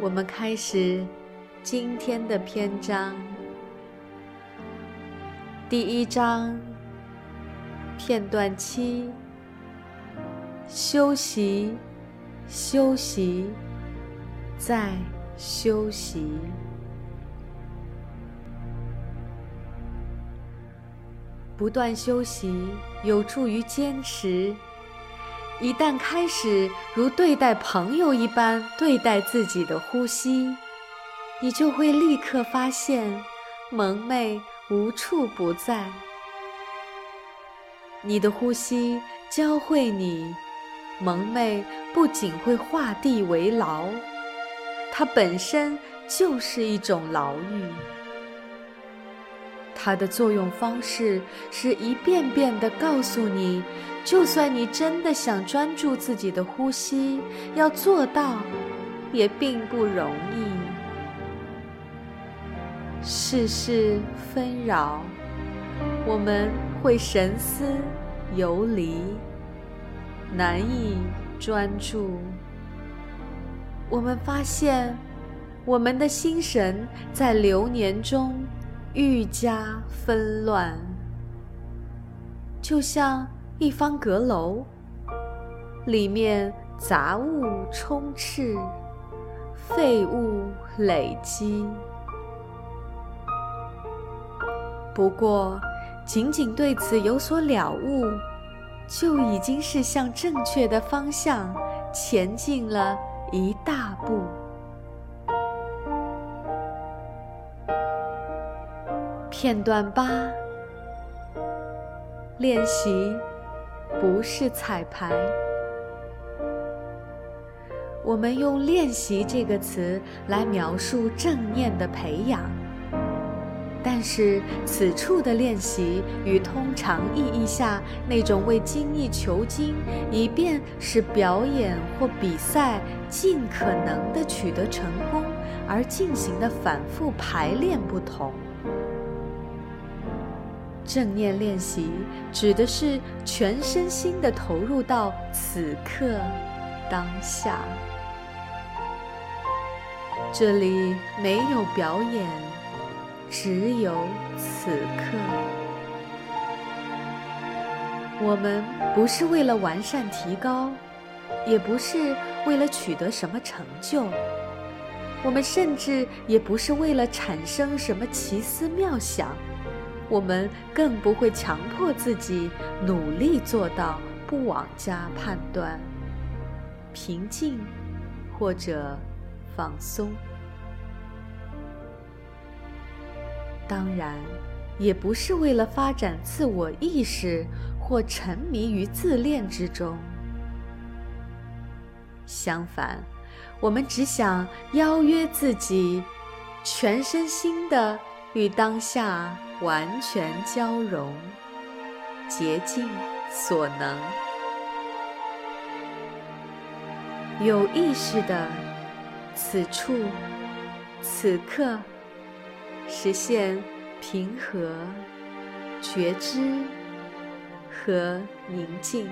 我们开始今天的篇章。第一章，片段七：休息，休息，再休息。不断休息有助于坚持。一旦开始如对待朋友一般对待自己的呼吸，你就会立刻发现蒙昧无处不在。你的呼吸教会你，蒙昧不仅会画地为牢，它本身就是一种牢狱。它的作用方式是一遍遍地告诉你。就算你真的想专注自己的呼吸，要做到也并不容易。世事纷扰，我们会神思游离，难以专注。我们发现，我们的心神在流年中愈加纷乱，就像。一方阁楼，里面杂物充斥，废物累积。不过，仅仅对此有所了悟，就已经是向正确的方向前进了一大步。片段八，练习。不是彩排。我们用“练习”这个词来描述正念的培养，但是此处的练习与通常意义下那种为精益求精，以便使表演或比赛尽可能的取得成功而进行的反复排练不同。正念练习指的是全身心的投入到此刻当下，这里没有表演，只有此刻。我们不是为了完善提高，也不是为了取得什么成就，我们甚至也不是为了产生什么奇思妙想。我们更不会强迫自己努力做到不妄加判断、平静或者放松。当然，也不是为了发展自我意识或沉迷于自恋之中。相反，我们只想邀约自己，全身心的与当下。完全交融，竭尽所能，有意识的此处此刻，实现平和、觉知和宁静。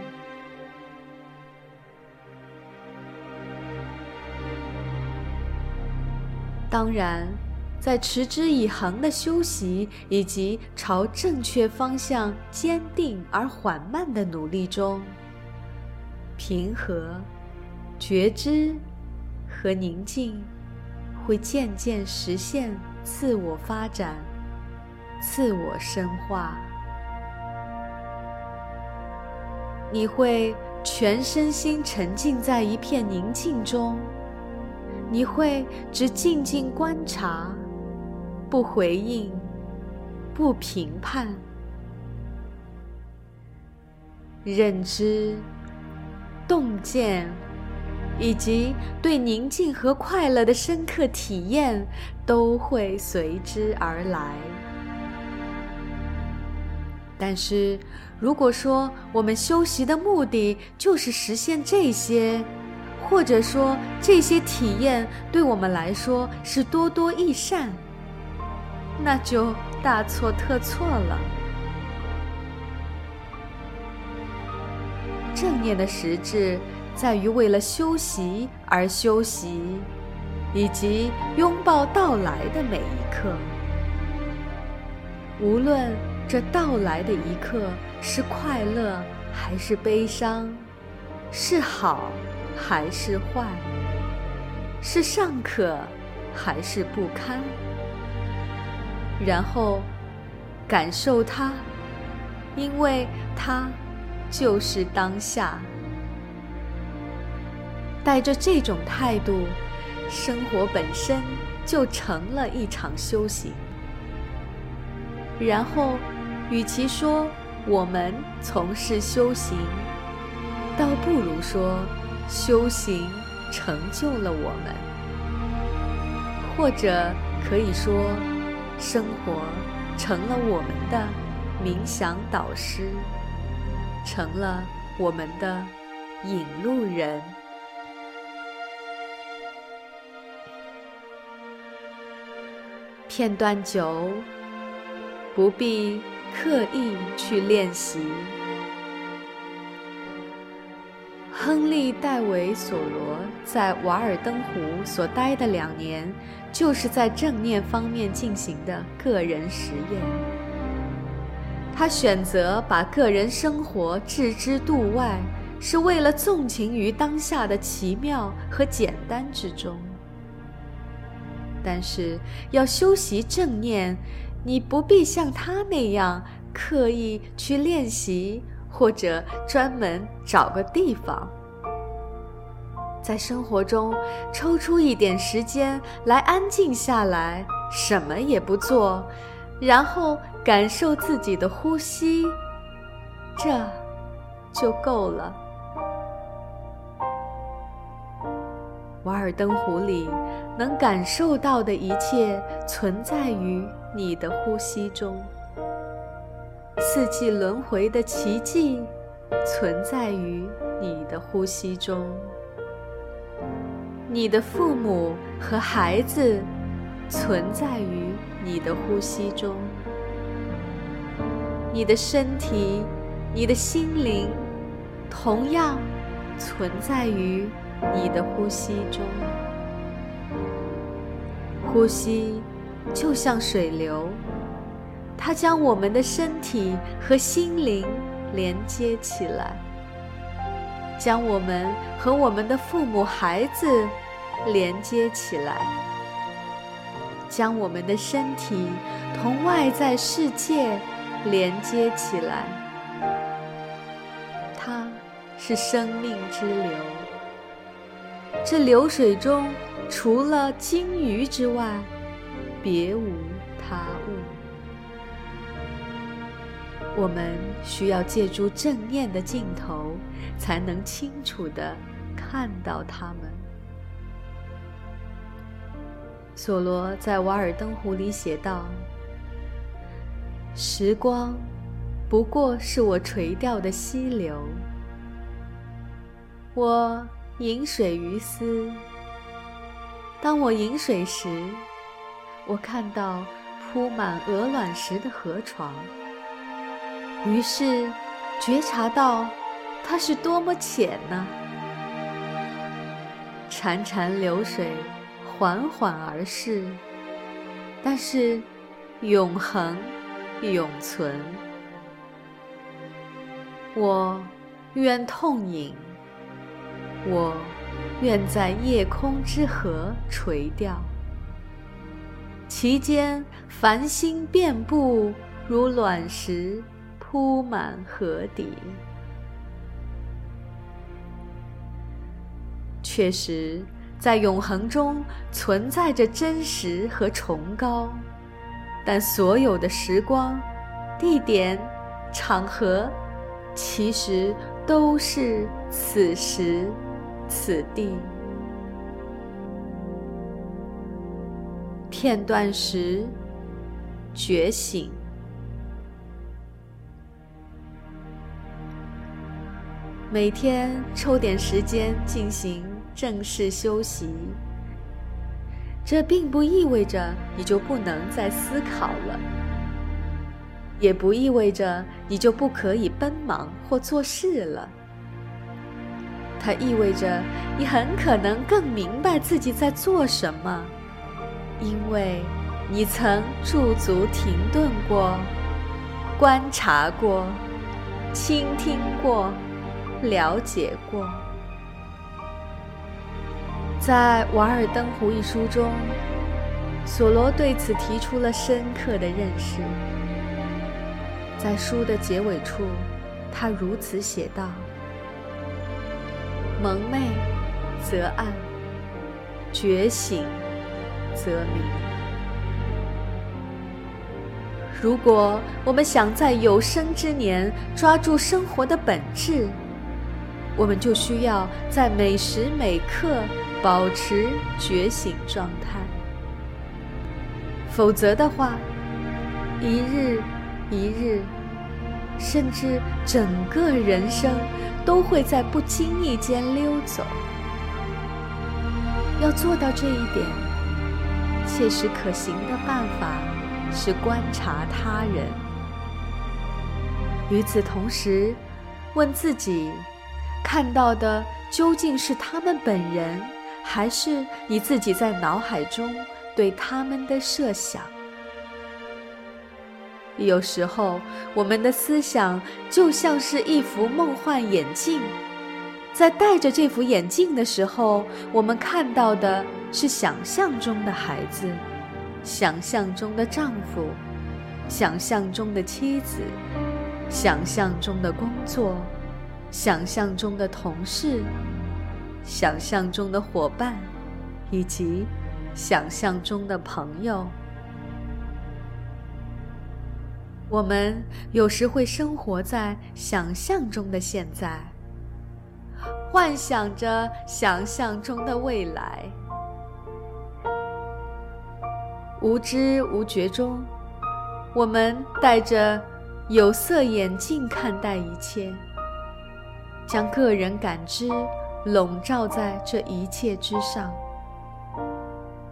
当然。在持之以恒的修习以及朝正确方向坚定而缓慢的努力中，平和、觉知和宁静会渐渐实现自我发展、自我深化。你会全身心沉浸在一片宁静中，你会只静静观察。不回应，不评判，认知、洞见以及对宁静和快乐的深刻体验，都会随之而来。但是，如果说我们修习的目的就是实现这些，或者说这些体验对我们来说是多多益善，那就大错特错了。正念的实质在于为了修习而修习，以及拥抱到来的每一刻，无论。这到来的一刻是快乐还是悲伤，是好还是坏，是尚可还是不堪？然后感受它，因为它就是当下。带着这种态度，生活本身就成了一场修行。然后。与其说我们从事修行，倒不如说修行成就了我们，或者可以说，生活成了我们的冥想导师，成了我们的引路人。片段九，不必。刻意去练习。亨利·戴维·索罗在瓦尔登湖所待的两年，就是在正念方面进行的个人实验。他选择把个人生活置之度外，是为了纵情于当下的奇妙和简单之中。但是，要修习正念。你不必像他那样刻意去练习，或者专门找个地方，在生活中抽出一点时间来安静下来，什么也不做，然后感受自己的呼吸，这就够了。瓦尔登湖里能感受到的一切，存在于你的呼吸中；四季轮回的奇迹，存在于你的呼吸中；你的父母和孩子，存在于你的呼吸中；你的身体、你的心灵，同样存在于。你的呼吸中，呼吸就像水流，它将我们的身体和心灵连接起来，将我们和我们的父母、孩子连接起来，将我们的身体同外在世界连接起来。它是生命之流。这流水中，除了鲸鱼之外，别无他物。我们需要借助正念的镜头，才能清楚地看到它们。索罗在《瓦尔登湖》里写道：“时光，不过是我垂钓的溪流。我。”饮水于斯。当我饮水时，我看到铺满鹅卵石的河床，于是觉察到它是多么浅呢？潺潺流水，缓缓而逝，但是永恒永存。我愿痛饮。我愿在夜空之河垂钓，其间繁星遍布，如卵石铺满河底。确实，在永恒中存在着真实和崇高，但所有的时光、地点、场合，其实都是此时。此地。片段十：觉醒。每天抽点时间进行正式休息，这并不意味着你就不能再思考了，也不意味着你就不可以奔忙或做事了。它意味着你很可能更明白自己在做什么，因为你曾驻足停顿过，观察过，倾听过。了解过，在《瓦尔登湖》一书中，索罗对此提出了深刻的认识。在书的结尾处，他如此写道：“蒙昧则暗，觉醒则明。”如果我们想在有生之年抓住生活的本质，我们就需要在每时每刻保持觉醒状态，否则的话，一日一日，甚至整个人生都会在不经意间溜走。要做到这一点，切实可行的办法是观察他人，与此同时，问自己。看到的究竟是他们本人，还是你自己在脑海中对他们的设想？有时候，我们的思想就像是一副梦幻眼镜，在戴着这副眼镜的时候，我们看到的是想象中的孩子，想象中的丈夫，想象中的妻子，想象中的工作。想象中的同事，想象中的伙伴，以及想象中的朋友，我们有时会生活在想象中的现在，幻想着想象中的未来，无知无觉中，我们戴着有色眼镜看待一切。将个人感知笼罩在这一切之上。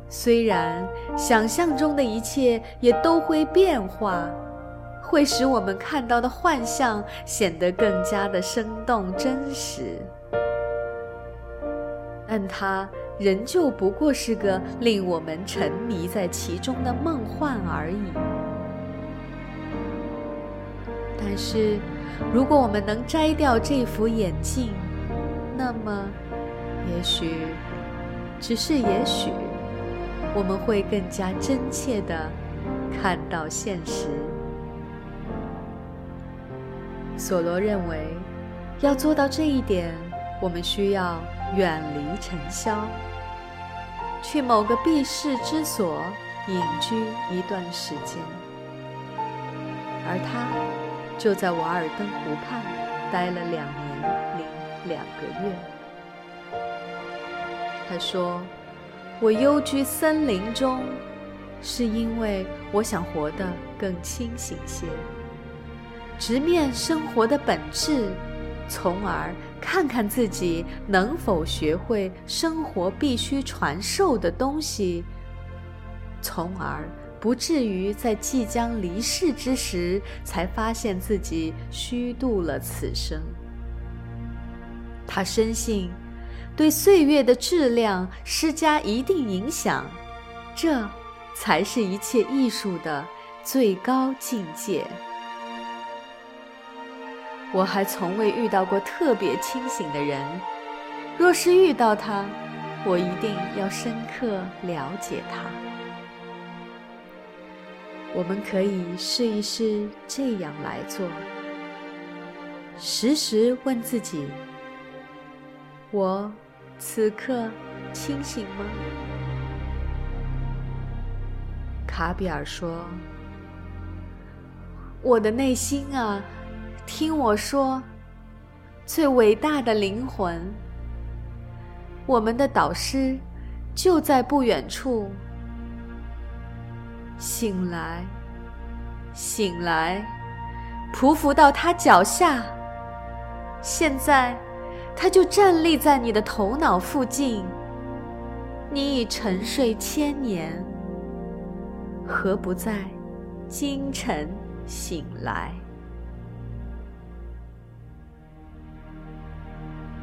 虽然想象中的一切也都会变化，会使我们看到的幻象显得更加的生动真实，但它仍旧不过是个令我们沉迷在其中的梦幻而已。但是。如果我们能摘掉这副眼镜，那么，也许，只是也许，我们会更加真切地看到现实。索罗认为，要做到这一点，我们需要远离尘嚣，去某个避世之所隐居一段时间，而他。就在瓦尔登湖畔待了两年零两个月。他说：“我幽居森林中，是因为我想活得更清醒些，直面生活的本质，从而看看自己能否学会生活必须传授的东西，从而。”不至于在即将离世之时才发现自己虚度了此生。他深信，对岁月的质量施加一定影响，这才是一切艺术的最高境界。我还从未遇到过特别清醒的人，若是遇到他，我一定要深刻了解他。我们可以试一试这样来做：时时问自己，我此刻清醒吗？卡比尔说：“我的内心啊，听我说，最伟大的灵魂，我们的导师就在不远处。醒来，醒来，匍匐到他脚下。现在，他就站立在你的头脑附近。你已沉睡千年，何不在今晨醒来？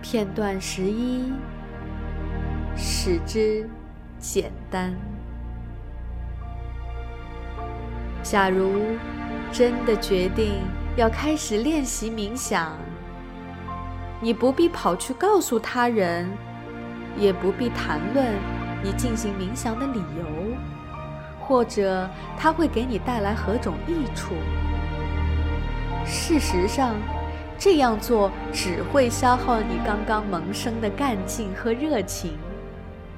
片段十一，使之简单。假如真的决定要开始练习冥想，你不必跑去告诉他人，也不必谈论你进行冥想的理由，或者它会给你带来何种益处。事实上，这样做只会消耗你刚刚萌生的干劲和热情，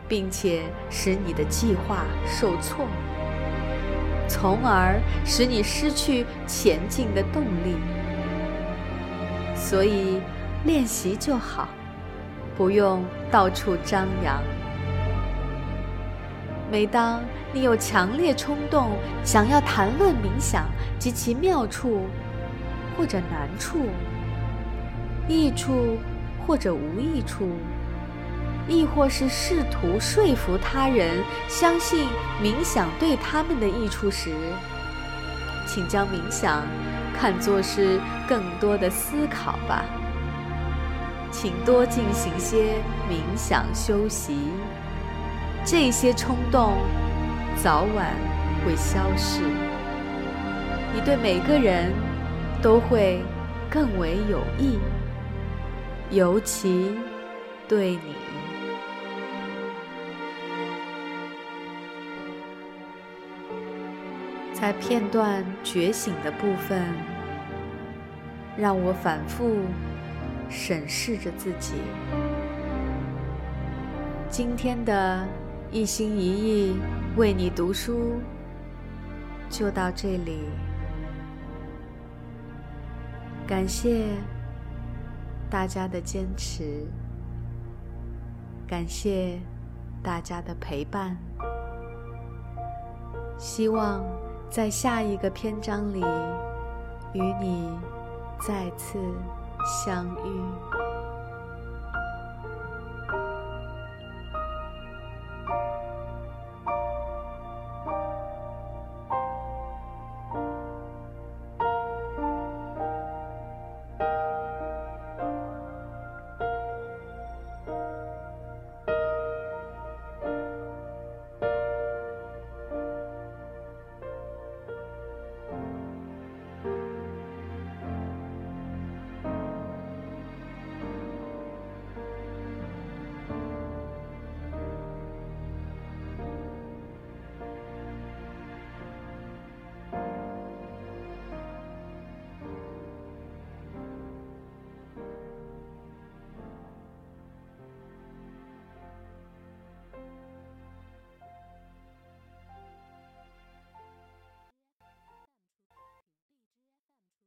并且使你的计划受挫，从而使你失去前进的动力。所以，练习就好，不用到处张扬。每当你有强烈冲动想要谈论冥想及其妙处或者难处，益处或者无益处，亦或是试图说服他人相信冥想对他们的益处时，请将冥想看作是更多的思考吧。请多进行些冥想修习，这些冲动早晚会消逝，你对每个人都会更为有益。尤其对你，在片段觉醒的部分，让我反复审视着自己。今天的一心一意为你读书，就到这里。感谢。大家的坚持，感谢大家的陪伴。希望在下一个篇章里与你再次相遇。